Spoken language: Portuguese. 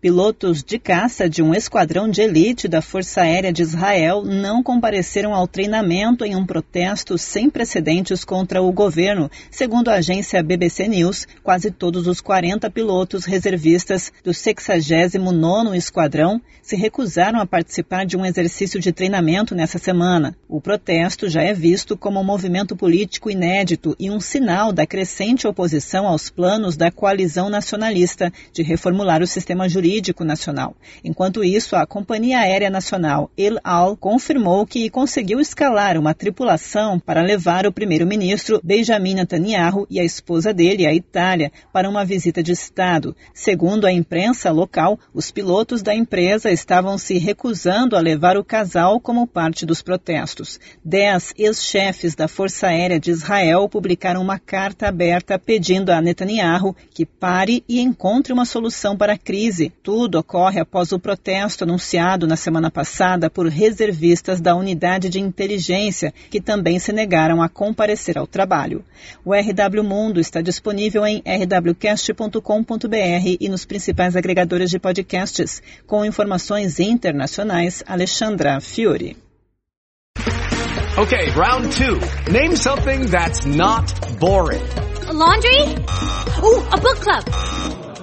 Pilotos de caça de um esquadrão de elite da Força Aérea de Israel não compareceram ao treinamento em um protesto sem precedentes contra o governo. Segundo a agência BBC News, quase todos os 40 pilotos reservistas do 69º Esquadrão se recusaram a participar de um exercício de treinamento nessa semana. O protesto já é visto como um movimento político inédito e um sinal da crescente oposição aos planos da coalizão nacionalista de reformular o sistema jurídico Jurídico Nacional. Enquanto isso, a Companhia Aérea Nacional El Al confirmou que conseguiu escalar uma tripulação para levar o primeiro-ministro Benjamin Netanyahu e a esposa dele à Itália para uma visita de Estado. Segundo a imprensa local, os pilotos da empresa estavam se recusando a levar o casal como parte dos protestos. Dez ex-chefes da Força Aérea de Israel publicaram uma carta aberta pedindo a Netanyahu que pare e encontre uma solução para a crise. Tudo ocorre após o protesto anunciado na semana passada por reservistas da unidade de inteligência, que também se negaram a comparecer ao trabalho. O RW Mundo está disponível em rwcast.com.br e nos principais agregadores de podcasts. Com informações internacionais, Alexandra Fiore. Okay, round two. Name something that's not boring. A laundry? Ooh, a book club.